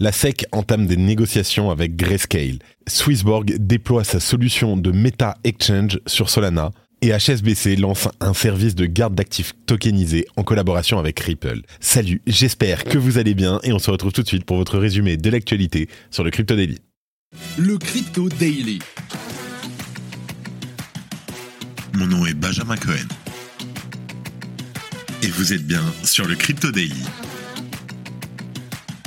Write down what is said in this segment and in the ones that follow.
La SEC entame des négociations avec Grayscale. Swissborg déploie sa solution de Meta Exchange sur Solana et HSBC lance un service de garde d'actifs tokenisé en collaboration avec Ripple. Salut, j'espère que vous allez bien et on se retrouve tout de suite pour votre résumé de l'actualité sur le Crypto Daily. Le Crypto Daily. Mon nom est Benjamin Cohen. Et vous êtes bien sur le Crypto Daily.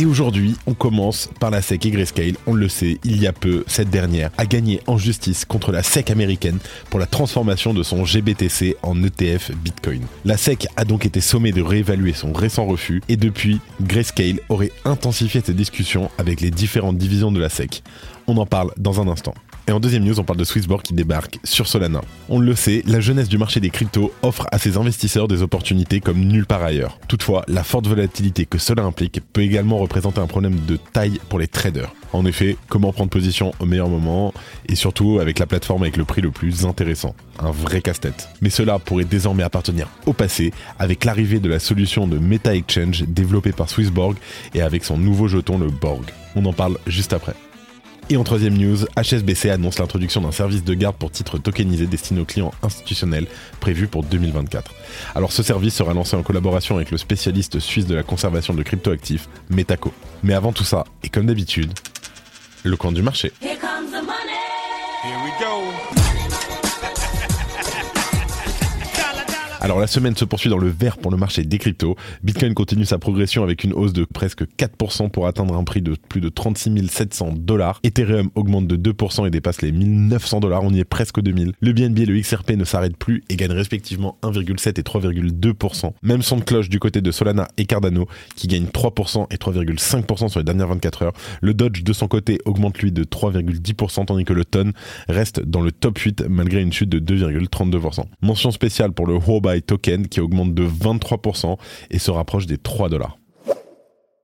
Et aujourd'hui, on commence par la SEC et Grayscale. On le sait, il y a peu, cette dernière a gagné en justice contre la SEC américaine pour la transformation de son GBTC en ETF Bitcoin. La SEC a donc été sommée de réévaluer son récent refus et depuis, Grayscale aurait intensifié ses discussions avec les différentes divisions de la SEC. On en parle dans un instant. Et en deuxième news, on parle de Swissborg qui débarque sur Solana. On le sait, la jeunesse du marché des cryptos offre à ses investisseurs des opportunités comme nulle part ailleurs. Toutefois, la forte volatilité que cela implique peut également représenter un problème de taille pour les traders. En effet, comment prendre position au meilleur moment et surtout avec la plateforme avec le prix le plus intéressant? Un vrai casse-tête. Mais cela pourrait désormais appartenir au passé avec l'arrivée de la solution de Meta Exchange développée par Swissborg et avec son nouveau jeton le Borg. On en parle juste après. Et en troisième news, HSBC annonce l'introduction d'un service de garde pour titres tokenisés destiné aux clients institutionnels prévu pour 2024. Alors ce service sera lancé en collaboration avec le spécialiste suisse de la conservation de cryptoactifs, Metaco. Mais avant tout ça, et comme d'habitude, le coin du marché. Here comes the money. Here we go. Alors la semaine se poursuit dans le vert pour le marché des cryptos. Bitcoin continue sa progression avec une hausse de presque 4% pour atteindre un prix de plus de 36 700 dollars. Ethereum augmente de 2% et dépasse les 1900 dollars, on y est presque aux 2000. Le BNB et le XRP ne s'arrêtent plus et gagnent respectivement 1,7 et 3,2%. Même son de cloche du côté de Solana et Cardano qui gagnent 3% et 3,5% sur les dernières 24 heures. Le Dodge de son côté augmente lui de 3,10% tandis que le Ton reste dans le top 8 malgré une chute de 2,32%. Mention spéciale pour le Token qui augmente de 23% et se rapproche des 3 dollars.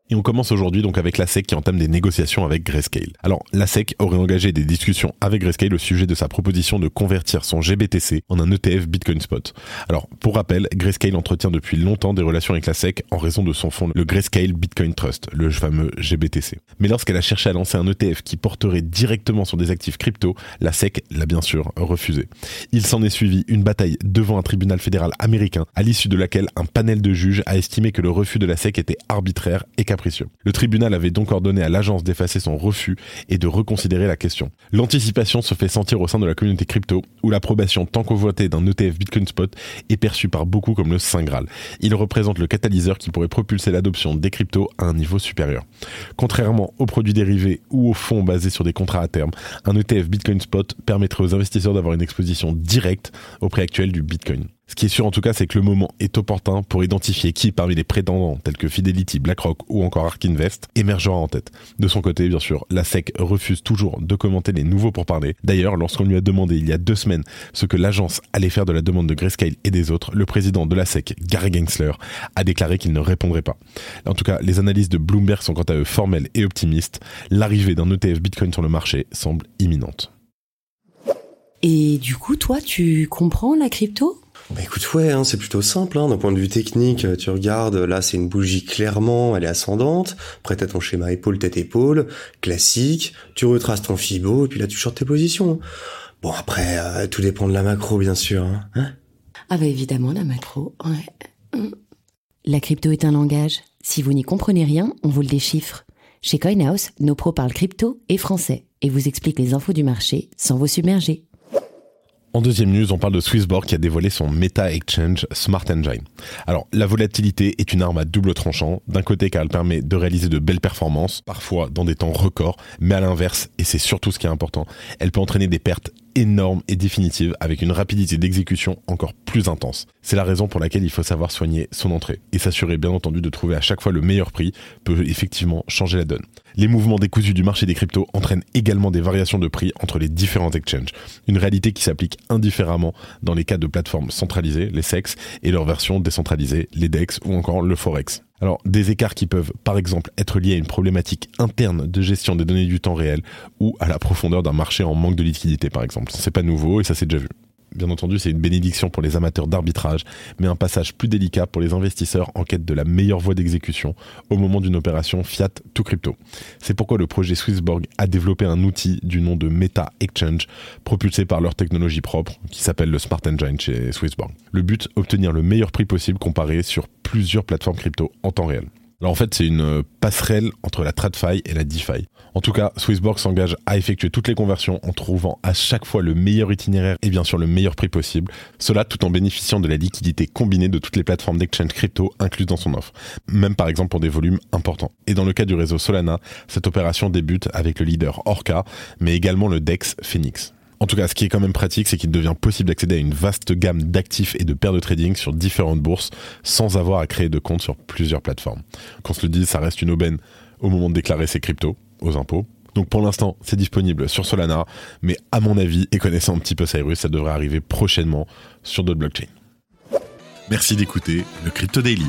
Et on commence aujourd'hui donc avec la SEC qui entame des négociations avec Grayscale. Alors la SEC aurait engagé des discussions avec Grayscale au sujet de sa proposition de convertir son GBTC en un ETF Bitcoin Spot. Alors pour rappel, Grayscale entretient depuis longtemps des relations avec la SEC en raison de son fonds le Grayscale Bitcoin Trust, le fameux GBTC. Mais lorsqu'elle a cherché à lancer un ETF qui porterait directement sur des actifs crypto, la SEC l'a bien sûr refusé. Il s'en est suivi une bataille devant un tribunal fédéral américain à l'issue de laquelle un panel de juges a estimé que le refus de la SEC était arbitraire et le tribunal avait donc ordonné à l'agence d'effacer son refus et de reconsidérer la question. L'anticipation se fait sentir au sein de la communauté crypto, où l'approbation tant convoitée d'un ETF Bitcoin Spot est perçue par beaucoup comme le Saint Graal. Il représente le catalyseur qui pourrait propulser l'adoption des cryptos à un niveau supérieur. Contrairement aux produits dérivés ou aux fonds basés sur des contrats à terme, un ETF Bitcoin Spot permettrait aux investisseurs d'avoir une exposition directe au prix actuel du Bitcoin. Ce qui est sûr en tout cas, c'est que le moment est opportun pour identifier qui parmi les prétendants tels que Fidelity, BlackRock ou encore Ark Invest émergera en tête. De son côté, bien sûr, la SEC refuse toujours de commenter les nouveaux pourparlers. D'ailleurs, lorsqu'on lui a demandé il y a deux semaines ce que l'agence allait faire de la demande de Grayscale et des autres, le président de la SEC, Gary Gensler, a déclaré qu'il ne répondrait pas. En tout cas, les analyses de Bloomberg sont quant à eux formelles et optimistes. L'arrivée d'un ETF Bitcoin sur le marché semble imminente. Et du coup, toi, tu comprends la crypto? Bah écoute, ouais, hein, c'est plutôt simple. Hein, D'un point de vue technique, euh, tu regardes, là c'est une bougie clairement, elle est ascendante. Après t'as ton schéma épaule tête épaule, classique. Tu retraces ton fibo et puis là tu changes tes positions. Bon après, euh, tout dépend de la macro bien sûr. Hein, hein? Ah bah évidemment la macro. Ouais. Mm. La crypto est un langage. Si vous n'y comprenez rien, on vous le déchiffre. Chez CoinHouse, nos pros parlent crypto et français et vous expliquent les infos du marché sans vous submerger. En deuxième news, on parle de Swissborg qui a dévoilé son Meta Exchange Smart Engine. Alors, la volatilité est une arme à double tranchant. D'un côté, car elle permet de réaliser de belles performances, parfois dans des temps records, mais à l'inverse, et c'est surtout ce qui est important, elle peut entraîner des pertes énormes et définitives avec une rapidité d'exécution encore plus intense. C'est la raison pour laquelle il faut savoir soigner son entrée et s'assurer bien entendu de trouver à chaque fois le meilleur prix peut effectivement changer la donne. Les mouvements décousus du marché des cryptos entraînent également des variations de prix entre les différents exchanges, une réalité qui s'applique indifféremment dans les cas de plateformes centralisées, les SEX, et leurs versions décentralisées, les DEX ou encore le Forex. Alors, des écarts qui peuvent, par exemple, être liés à une problématique interne de gestion des données du temps réel ou à la profondeur d'un marché en manque de liquidité, par exemple. C'est pas nouveau et ça s'est déjà vu. Bien entendu, c'est une bénédiction pour les amateurs d'arbitrage, mais un passage plus délicat pour les investisseurs en quête de la meilleure voie d'exécution au moment d'une opération fiat to crypto. C'est pourquoi le projet Swissborg a développé un outil du nom de Meta Exchange, propulsé par leur technologie propre, qui s'appelle le Smart Engine chez Swissborg. Le but, obtenir le meilleur prix possible comparé sur plusieurs plateformes crypto en temps réel. Alors en fait, c'est une euh, passerelle entre la TradFi et la DeFi. En tout cas, Swissborg s'engage à effectuer toutes les conversions en trouvant à chaque fois le meilleur itinéraire et bien sûr le meilleur prix possible. Cela tout en bénéficiant de la liquidité combinée de toutes les plateformes d'exchange crypto incluses dans son offre. Même par exemple pour des volumes importants. Et dans le cas du réseau Solana, cette opération débute avec le leader Orca, mais également le DEX Phoenix. En tout cas, ce qui est quand même pratique, c'est qu'il devient possible d'accéder à une vaste gamme d'actifs et de paires de trading sur différentes bourses sans avoir à créer de compte sur plusieurs plateformes. Qu'on se le dise, ça reste une aubaine au moment de déclarer ses cryptos aux impôts. Donc pour l'instant, c'est disponible sur Solana, mais à mon avis, et connaissant un petit peu Cyrus, ça devrait arriver prochainement sur d'autres blockchains. Merci d'écouter le Crypto Daily.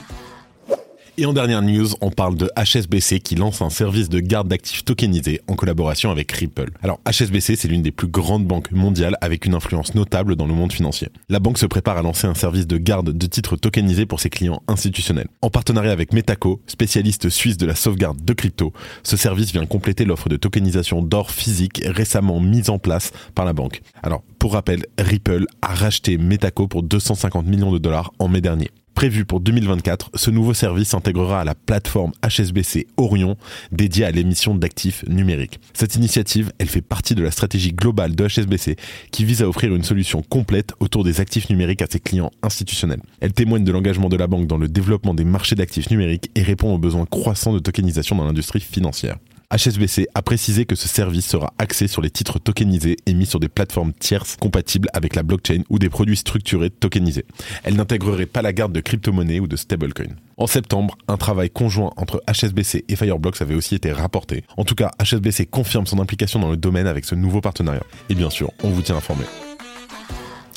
Et en dernière news, on parle de HSBC qui lance un service de garde d'actifs tokenisés en collaboration avec Ripple. Alors HSBC, c'est l'une des plus grandes banques mondiales avec une influence notable dans le monde financier. La banque se prépare à lancer un service de garde de titres tokenisés pour ses clients institutionnels. En partenariat avec Metaco, spécialiste suisse de la sauvegarde de crypto, ce service vient compléter l'offre de tokenisation d'or physique récemment mise en place par la banque. Alors, pour rappel, Ripple a racheté Metaco pour 250 millions de dollars en mai dernier. Prévu pour 2024, ce nouveau service s'intégrera à la plateforme HSBC Orion dédiée à l'émission d'actifs numériques. Cette initiative, elle fait partie de la stratégie globale de HSBC qui vise à offrir une solution complète autour des actifs numériques à ses clients institutionnels. Elle témoigne de l'engagement de la banque dans le développement des marchés d'actifs numériques et répond aux besoins croissants de tokenisation dans l'industrie financière. HSBC a précisé que ce service sera axé sur les titres tokenisés émis sur des plateformes tierces compatibles avec la blockchain ou des produits structurés tokenisés. Elle n'intégrerait pas la garde de crypto-monnaies ou de stablecoin. En septembre, un travail conjoint entre HSBC et Fireblocks avait aussi été rapporté. En tout cas, HSBC confirme son implication dans le domaine avec ce nouveau partenariat. Et bien sûr, on vous tient informé.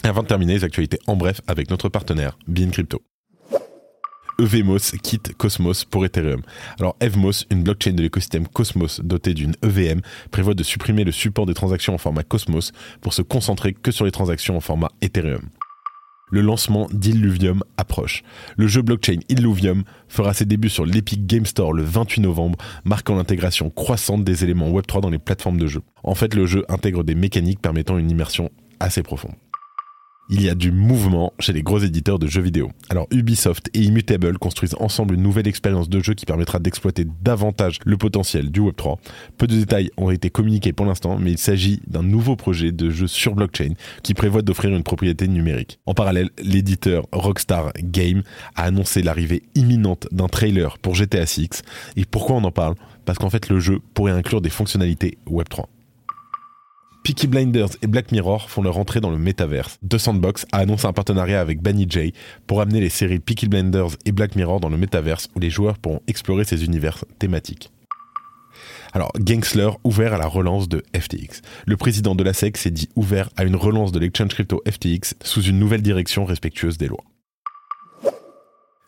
Avant de terminer, les actualités en bref avec notre partenaire, Bean Crypto. EVMOS quitte Cosmos pour Ethereum. Alors EVMOS, une blockchain de l'écosystème Cosmos dotée d'une EVM, prévoit de supprimer le support des transactions en format Cosmos pour se concentrer que sur les transactions en format Ethereum. Le lancement d'Illuvium approche. Le jeu blockchain Illuvium fera ses débuts sur l'Epic Game Store le 28 novembre, marquant l'intégration croissante des éléments Web3 dans les plateformes de jeu. En fait, le jeu intègre des mécaniques permettant une immersion assez profonde il y a du mouvement chez les gros éditeurs de jeux vidéo. Alors Ubisoft et Immutable construisent ensemble une nouvelle expérience de jeu qui permettra d'exploiter davantage le potentiel du Web3. Peu de détails ont été communiqués pour l'instant, mais il s'agit d'un nouveau projet de jeu sur blockchain qui prévoit d'offrir une propriété numérique. En parallèle, l'éditeur Rockstar Game a annoncé l'arrivée imminente d'un trailer pour GTA 6. Et pourquoi on en parle? Parce qu'en fait le jeu pourrait inclure des fonctionnalités Web3. Peaky Blinders et Black Mirror font leur entrée dans le métaverse. The Sandbox a annoncé un partenariat avec Banny J pour amener les séries Peaky Blinders et Black Mirror dans le métaverse où les joueurs pourront explorer ces univers thématiques. Alors, Gangsler ouvert à la relance de FTX. Le président de la SEC s'est dit ouvert à une relance de l'exchange crypto FTX sous une nouvelle direction respectueuse des lois.